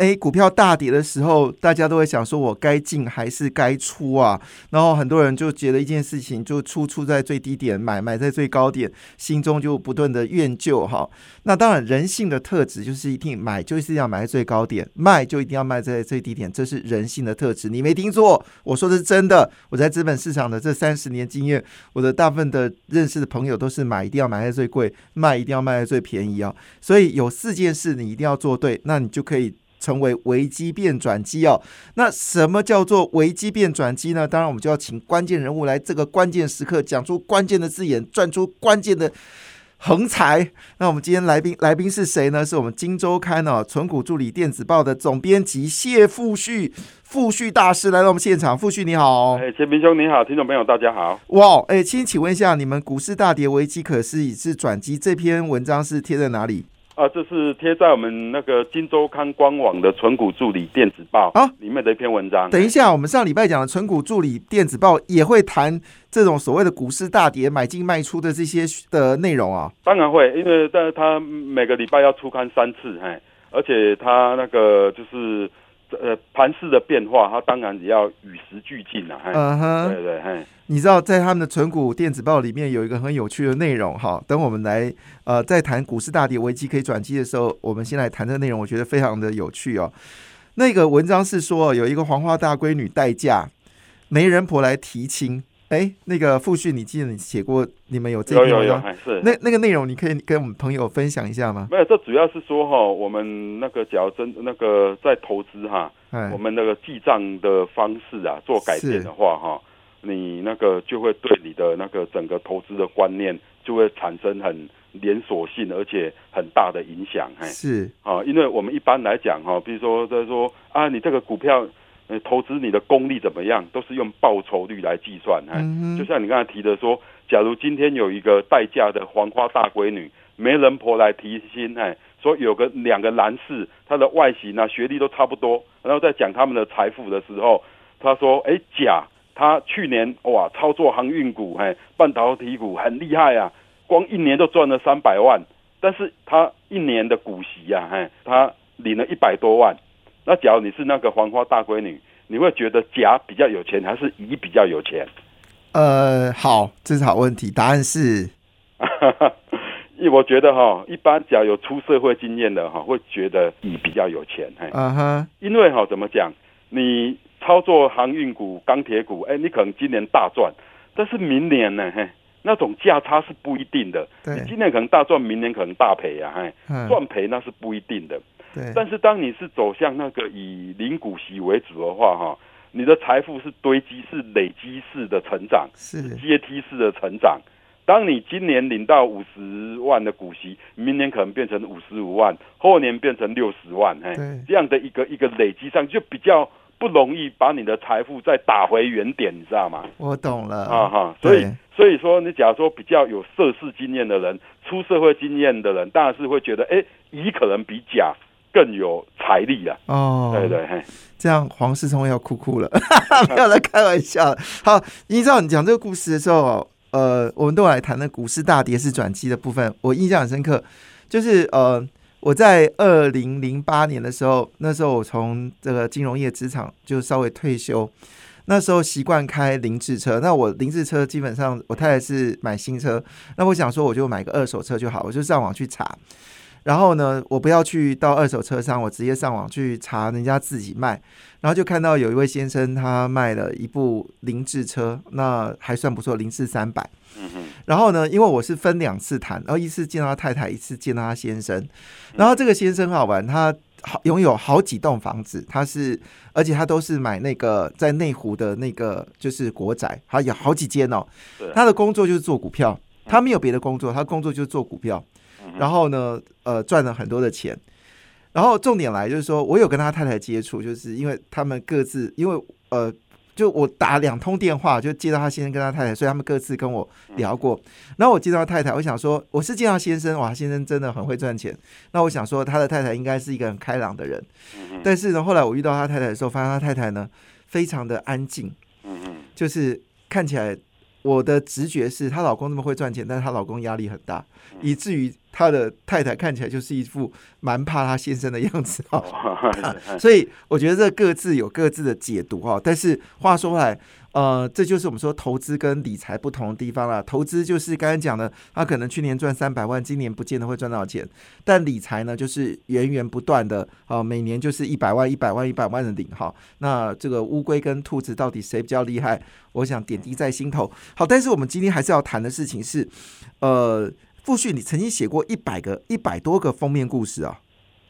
哎，股票大跌的时候，大家都会想说，我该进还是该出啊？然后很多人就觉得一件事情，就出出在最低点，买买在最高点，心中就不断的怨疚哈。那当然，人性的特质就是一定买就是要买在最高点，卖就一定要卖在最低点，这是人性的特质。你没听错，我说的是真的。我在资本市场的这三十年经验，我的大部分的认识的朋友都是买一定要买在最贵，卖一定要卖在最便宜啊。所以有四件事你一定要做对，那你就可以。成为危机变转机哦，那什么叫做危机变转机呢？当然，我们就要请关键人物来这个关键时刻讲出关键的字眼，赚出关键的横财。那我们今天来宾来宾是谁呢？是我们《金周刊》哦，存股助理电子报的总编辑谢富旭，富旭大师来到我们现场。富旭你好，哎，钱明兄你好，听众朋友大家好。哇，哎，请请问一下，你们股市大跌危机可是已是转机？这篇文章是贴在哪里？啊，这是贴在我们那个《金周刊》官网的存股助理电子报啊里面的一篇文章。等一下，我们上礼拜讲的存股助理电子报也会谈这种所谓的股市大跌买进卖出的这些的内容啊。当然会，因为但是他每个礼拜要出刊三次，哎，而且他那个就是呃盘势的变化，它当然也要与时俱进啊。嗯哼，对对，嘿。你知道在他们的存股电子报里面有一个很有趣的内容哈，等我们来呃在谈股市大跌危机可以转机的时候，我们先来谈这个内容，我觉得非常的有趣哦。那个文章是说有一个黄花大闺女代嫁，媒人婆来提亲。哎，那个复训，你记得你写过，你们有这篇文章？是那那个内容，你可以跟我们朋友分享一下吗？没有，这主要是说哈，我们那个假如真那个在投资哈，我们那个记账的方式啊做改变的话哈。你那个就会对你的那个整个投资的观念就会产生很连锁性而且很大的影响，哎，是啊，因为我们一般来讲哈，比如说在说啊，你这个股票呃投资你的功力怎么样，都是用报酬率来计算，哎，就像你刚才提的说，假如今天有一个待嫁的黄花大闺女媒人婆来提亲，哎，说有个两个男士，他的外形啊学历都差不多，然后在讲他们的财富的时候，他说，哎，甲。他去年哇，操作航运股，哎，半导体股很厉害啊，光一年就赚了三百万。但是他一年的股息呀，嘿，他领了一百多万。那假如你是那个黄花大闺女，你会觉得甲比较有钱，还是乙比较有钱？呃，好，这是好问题。答案是，我觉得哈，一般假有出社会经验的哈，会觉得乙比较有钱。嘿，嗯哼，因为哈，怎么讲，你。操作航运股、钢铁股，哎，你可能今年大赚，但是明年呢？嘿，那种价差是不一定的。你今年可能大赚，明年可能大赔啊！嘿，赚赔那是不一定的。对。但是当你是走向那个以零股息为主的话，哈，你的财富是堆积、是累积式的成长，是阶梯式的成长。当你今年领到五十万的股息，明年可能变成五十五万，后年变成六十万，嘿，这样的一个一个累积上就比较。不容易把你的财富再打回原点，你知道吗？我懂了啊哈，所以所以说，你假如说比较有涉世经验的人，出社会经验的人，当然是会觉得，哎，乙可能比甲更有财力啊。哦，对对，这样黄世聪要哭哭了，不要再开玩笑。好，依照你讲这个故事的时候，呃，我们都来谈的股市大跌是转机的部分，我印象很深刻，就是呃。我在二零零八年的时候，那时候我从这个金融业职场就稍微退休，那时候习惯开零制车。那我零制车基本上我太太是买新车，那我想说我就买个二手车就好，我就上网去查。然后呢，我不要去到二手车商，我直接上网去查人家自己卖。然后就看到有一位先生他卖了一部凌志车，那还算不错，凌志三百。然后呢，因为我是分两次谈，然后一次见到他太太，一次见到他先生。然后这个先生好玩，他好拥有好几栋房子，他是而且他都是买那个在内湖的那个就是国宅，他有好几间哦。他的工作就是做股票，他没有别的工作，他工作就是做股票。然后呢，呃，赚了很多的钱。然后重点来就是说，我有跟他太太接触，就是因为他们各自因为呃。就我打两通电话就接到他先生跟他太太，所以他们各自跟我聊过。然后我接到他太太，我想说我是见到先生，哇，先生真的很会赚钱。那我想说他的太太应该是一个很开朗的人，但是呢，后来我遇到他太太的时候，发现他太太呢非常的安静，就是看起来。我的直觉是她老公那么会赚钱，但是她老公压力很大，以至于她的太太看起来就是一副蛮怕他先生的样子啊。所以我觉得这各自有各自的解读哈。但是话说回来。呃，这就是我们说投资跟理财不同的地方了。投资就是刚才讲的，他可能去年赚三百万，今年不见得会赚到钱。但理财呢，就是源源不断的，啊，每年就是一百万、一百万、一百万的领哈。那这个乌龟跟兔子到底谁比较厉害？我想点滴在心头。好，但是我们今天还是要谈的事情是，呃，傅旭，你曾经写过一百个、一百多个封面故事啊？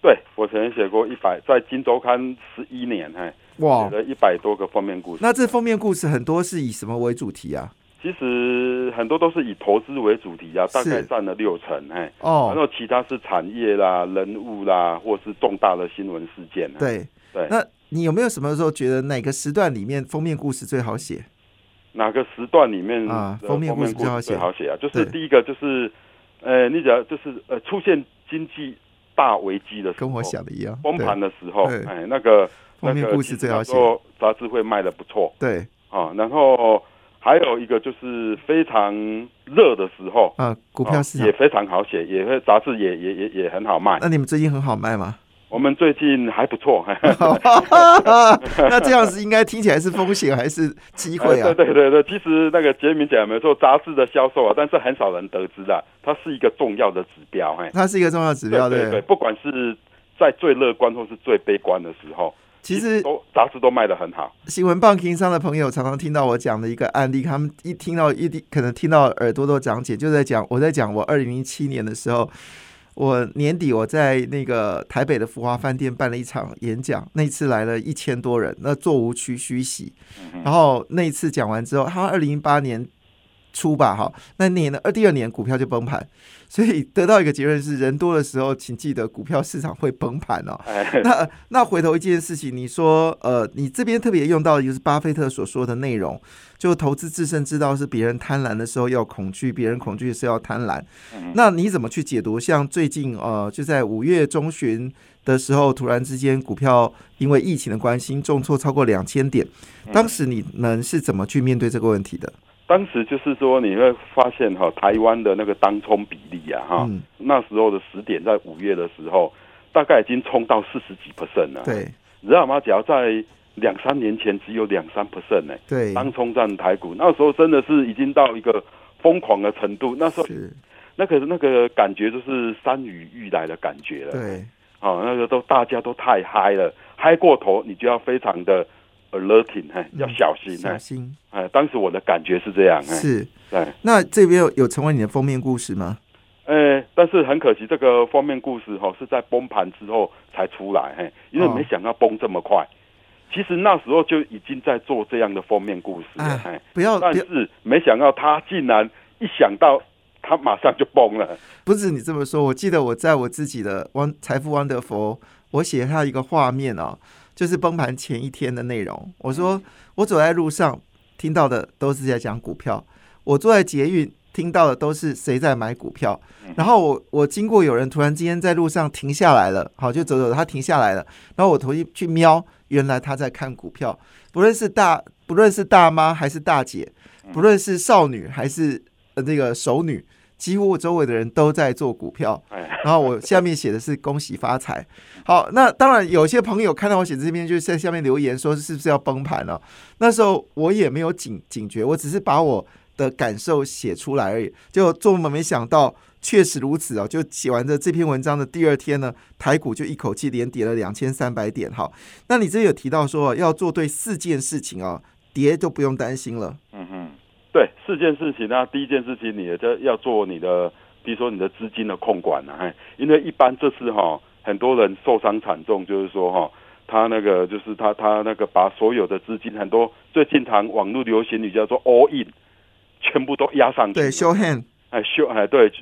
对，我曾经写过一百，在《金周刊》十一年，嘿。哇，写了一百多个封面故事。那这封面故事很多是以什么为主题啊？其实很多都是以投资为主题啊，大概占了六成，哎，哦，然后其他是产业啦、人物啦，或是重大的新闻事件。对对，那你有没有什么时候觉得哪个时段里面封面故事最好写？哪个时段里面啊封面故事最好写？好写啊，就是第一个就是，呃，你只要就是呃出现经济大危机的时候，跟我想的一样，崩盘的时候，哎，那个。封面故事最好写，杂志会卖的不错。对，啊，然后还有一个就是非常热的时候，啊，股票市场也非常好写，也会杂志也也也也很好卖。那你们最近很好卖吗？我们最近还不错。那这样子应该听起来是风险还是机会啊？对对对对，其实那个杰明讲没错，杂志的销售啊，但是很少人得知的，它是一个重要的指标。哎，它是一个重要指标，对对，不管是在最乐观或是最悲观的时候。其实都杂志都卖的很好。新闻棒情商的朋友常常听到我讲的一个案例，他们一听到一可能听到耳朵都长茧，就在讲我在讲我二零零七年的时候，我年底我在那个台北的福华饭店办了一场演讲，那次来了一千多人，那座无虚虚席。然后那一次讲完之后，他二零一八年初吧，哈，那年呢二第二年股票就崩盘。所以得到一个结论是，人多的时候，请记得股票市场会崩盘哦。那那回头一件事情，你说呃，你这边特别用到的就是巴菲特所说的内容，就投资自身知道是别人贪婪的时候要恐惧，别人恐惧是要贪婪。那你怎么去解读？像最近呃，就在五月中旬的时候，突然之间股票因为疫情的关系重挫超过两千点，当时你们是怎么去面对这个问题的？当时就是说，你会发现哈，台湾的那个当冲比例啊，哈，那时候的十点在五月的时候，大概已经冲到四十几 percent 了。对，你知道吗？只要在两三年前只有两三 percent 呢。对，当冲占台股，那时候真的是已经到一个疯狂的程度。那时候，那个那个感觉就是山雨欲来的感觉了。对，啊，那个都大家都太嗨了，嗨过头，你就要非常的。alerting，哎，要小心，小心，哎，当时我的感觉是这样，是，对。那这边有有成为你的封面故事吗？哎，但是很可惜，这个封面故事哈是在崩盘之后才出来，嘿，因为没想到崩这么快。其实那时候就已经在做这样的封面故事了，哎，不要，但是没想到他竟然一想到他马上就崩了。不是你这么说，我记得我在我自己的《汪财富汪德福》，我写下一个画面哦。就是崩盘前一天的内容。我说，我走在路上听到的都是在讲股票；我坐在捷运听到的都是谁在买股票。然后我我经过有人突然之间在路上停下来了，好就走走，他停下来了。然后我头一去瞄，原来他在看股票。不论是大不论是大妈还是大姐，不论是少女还是呃那个熟女。几乎我周围的人都在做股票，然后我下面写的是恭喜发财。好，那当然有些朋友看到我写这篇，就在下面留言说是不是要崩盘了？那时候我也没有警警觉，我只是把我的感受写出来而已。就做梦没想到，确实如此哦！就写完的这篇文章的第二天呢，台股就一口气连跌了两千三百点。哈，那你这有提到说要做对四件事情啊，跌就不用担心了。四件事情啊，第一件事情，你的要做你的，比如说你的资金的控管啊，因为一般这次哈，很多人受伤惨重，就是说哈，他那个就是他他那个把所有的资金，很多最近常网络流行语叫做 all in，全部都压上去，对，show hand，哎，show 哎，对，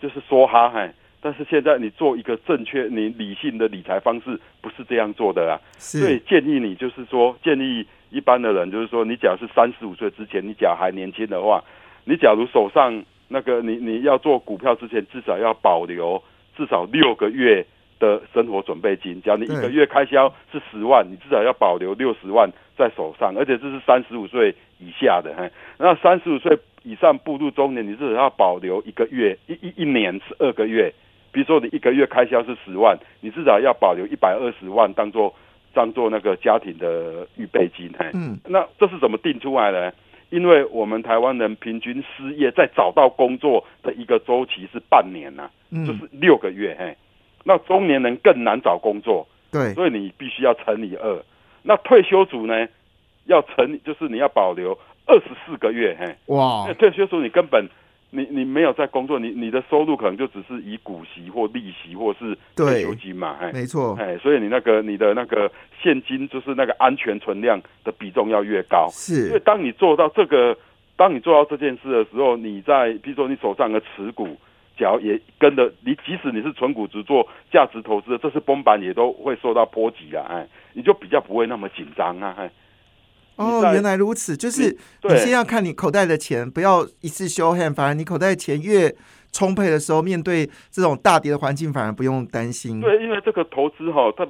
就是说哈，哎，但是现在你做一个正确、你理性的理财方式，不是这样做的啊。所以建议你就是说，建议一般的人就是说，你假如是三十五岁之前，你假如还年轻的话，你假如手上那个你你要做股票之前，至少要保留至少六个月的生活准备金。假如你一个月开销是十万，你至少要保留六十万在手上，而且这是三十五岁以下的。哈，那三十五岁以上步入中年，你至少要保留一个月一一一年十二个月。比如说你一个月开销是十万，你至少要保留一百二十万当做当做那个家庭的预备金。嗯，那这是怎么定出来的？因为我们台湾人平均失业在找到工作的一个周期是半年呐，就是六个月。嘿，那中年人更难找工作，对，所以你必须要乘以二。那退休族呢，要乘就是你要保留二十四个月。嘿，哇，退休族你根本。你你没有在工作，你你的收入可能就只是以股息或利息或是退休金嘛，哎，没错，哎，所以你那个你的那个现金就是那个安全存量的比重要越高，是，因为当你做到这个，当你做到这件事的时候，你在比如说你手上的持股，假如也跟着你，即使你是纯股只做价值投资，这次崩盘也都会受到波及啊，哎，你就比较不会那么紧张啊，哎。哦，原来如此，就是你先要看你口袋的钱，不要一次 show hand，反而你口袋钱越充沛的时候，面对这种大跌的环境，反而不用担心。对，因为这个投资哈，它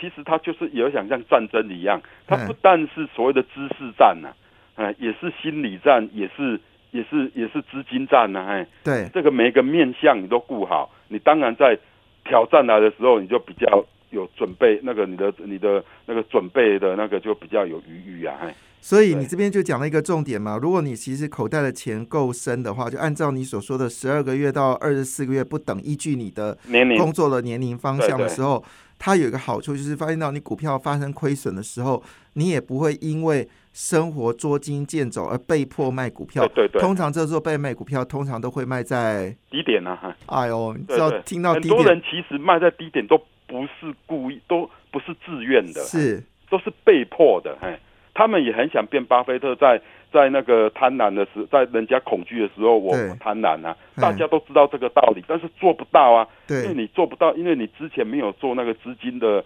其实它就是有想像战争一样，它不但是所谓的知识战呐，哎，也是心理战，也是也是也是资金战呐，哎，对，这个每一个面向你都顾好，你当然在挑战来的时候，你就比较。有准备那个你的你的那个准备的那个就比较有余裕啊，所以你这边就讲了一个重点嘛，如果你其实口袋的钱够深的话，就按照你所说的十二个月到二十四个月不等，依据你的年龄。工作的年龄方向的时候，它有一个好处就是发现到你股票发生亏损的时候，你也不会因为生活捉襟见肘而被迫卖股票。对对，通常这时候被卖股票，通常都会卖在低点啊。哎呦，你知道听到很多人其实卖在低点都。不是故意，都不是自愿的，是都是被迫的。嘿，他们也很想变巴菲特，在在那个贪婪的时，在人家恐惧的时候，我贪婪啊。大家都知道这个道理，但是做不到啊。对，因为你做不到，因为你之前没有做那个资金的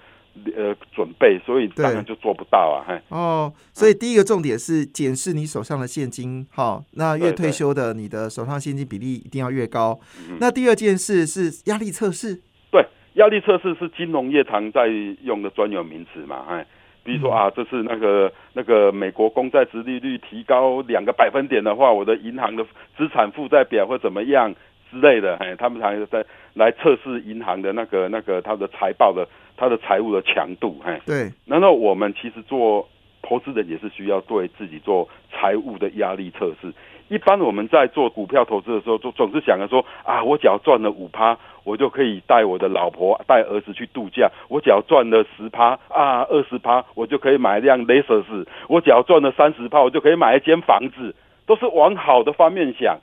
呃准备，所以当然就做不到啊。嘿，哦，所以第一个重点是检视你手上的现金，好，那越退休的，你的手上现金比例一定要越高。那第二件事是压力测试。对压力测试是金融业常在用的专有名词嘛？哎，比如说啊，这是那个那个美国公债殖利率提高两个百分点的话，我的银行的资产负债表会怎么样之类的？哎，他们常在来测试银行的那个那个它的财报的它的财务的强度。哎，对。然后我们其实做投资人也是需要对自己做财务的压力测试。一般我们在做股票投资的时候，就总是想着说啊，我只要赚了五趴。我就可以带我的老婆、带儿子去度假。我只要赚了十趴啊，二十趴，我就可以买一辆雷瑟斯。我只要赚了三十趴，我就可以买一间房子。都是往好的方面想，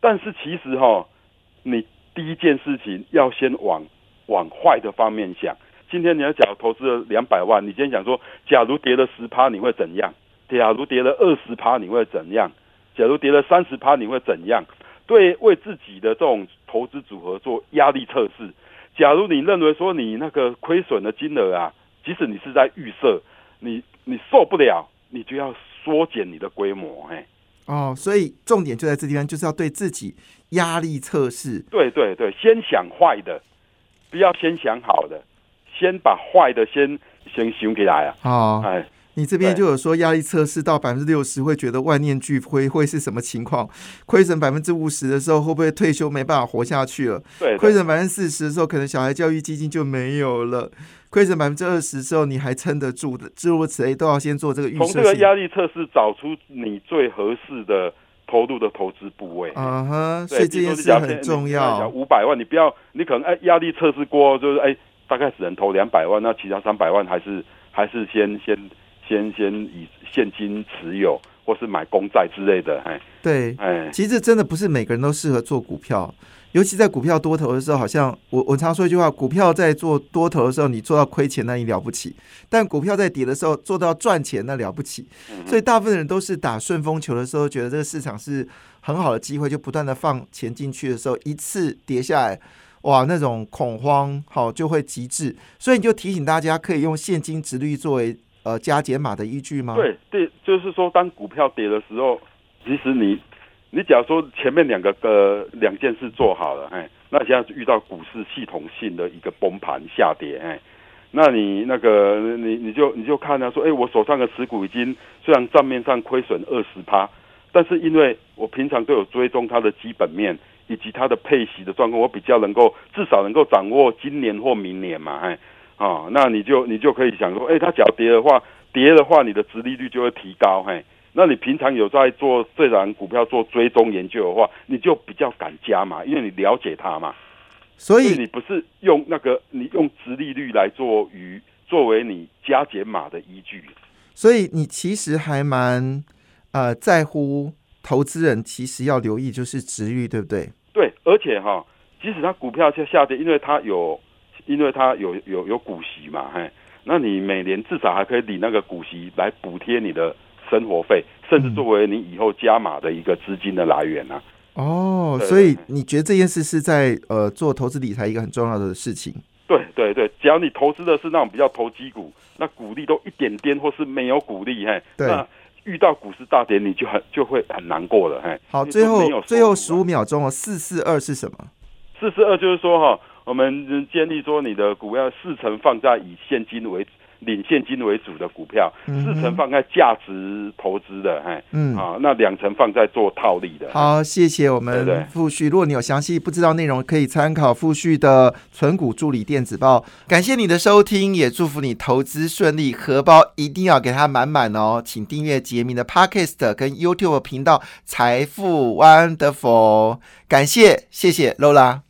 但是其实哈，你第一件事情要先往往坏的方面想。今天你要讲投资了两百万，你今天想说，假如跌了十趴，你会怎样？假如跌了二十趴，你会怎样？假如跌了三十趴，你会怎样？对，为自己的这种投资组合做压力测试。假如你认为说你那个亏损的金额啊，即使你是在预设，你你受不了，你就要缩减你的规模。哎，哦，所以重点就在这地方，就是要对自己压力测试。对对对，先想坏的，不要先想好的，先把坏的先先修起来啊。哦，哎。你这边就有说压力测试到百分之六十会觉得万念俱灰，会是什么情况？亏损百分之五十的时候，会不会退休没办法活下去了？对，亏损百分之四十的时候，可能小孩教育基金就没有了。亏损百分之二十之后，你还撑得住的？诸如此类，都要先做这个预测。从这个压力测试找出你最合适的投入的投资部位。啊！哈，所以这件事很重要。五百万，你不要，你可能哎，压力测试过就是哎，大概只能投两百万，那其他三百万还是还是先先。先先以现金持有，或是买公债之类的，哎，对，哎，其实真的不是每个人都适合做股票，尤其在股票多头的时候，好像我我常说一句话，股票在做多头的时候，你做到亏钱那你了不起，但股票在跌的时候做到赚钱那了不起，所以大部分人都是打顺风球的时候，觉得这个市场是很好的机会，就不断的放钱进去的时候，一次跌下来。哇那种恐慌，好就会极致。所以你就提醒大家，可以用现金值率作为呃加减码的依据吗？对对，就是说当股票跌的时候，其实你你假如说前面两个呃两件事做好了，哎，那现在遇到股市系统性的一个崩盘下跌，哎。那你那个你你就你就看他说，哎，我手上的持股已经虽然账面上亏损二十趴，但是因为我平常都有追踪它的基本面以及它的配息的状况，我比较能够至少能够掌握今年或明年嘛，哎，啊，那你就你就可以想说，哎，它只要跌的话，跌的话，你的殖利率就会提高，嘿，那你平常有在做这档股票做追踪研究的话，你就比较敢加嘛，因为你了解它嘛。所以你不是用那个，你用直利率来做于作为你加减码的依据。所以你其实还蛮呃在乎投资人，其实要留意就是值率，对不对？对，而且哈，即使它股票在下跌，因为它有，因为它有有有股息嘛，嘿，那你每年至少还可以领那个股息来补贴你的生活费，甚至作为你以后加码的一个资金的来源啊。哦，所以你觉得这件事是在呃做投资理财一个很重要的事情？对对对，只要你投资的是那种比较投机股，那股利都一点点或是没有股利，嘿，那遇到股市大跌，你就很就会很难过了，嘿。好，最后最后十五秒钟哦，四四二是什么？四四二就是说哈，我们建议说你的股票四成放在以现金为。领现金为主的股票，四成放在价值投资的，哎，嗯，啊，那两成放在做套利的。好，谢谢我们富旭。如果你有详细不知道内容，可以参考富旭的存股助理电子报。感谢你的收听，也祝福你投资顺利，荷包一定要给它满满哦。请订阅杰明的 Podcast 跟 YouTube 频道财富 Wonderful。感谢，谢谢 Lola。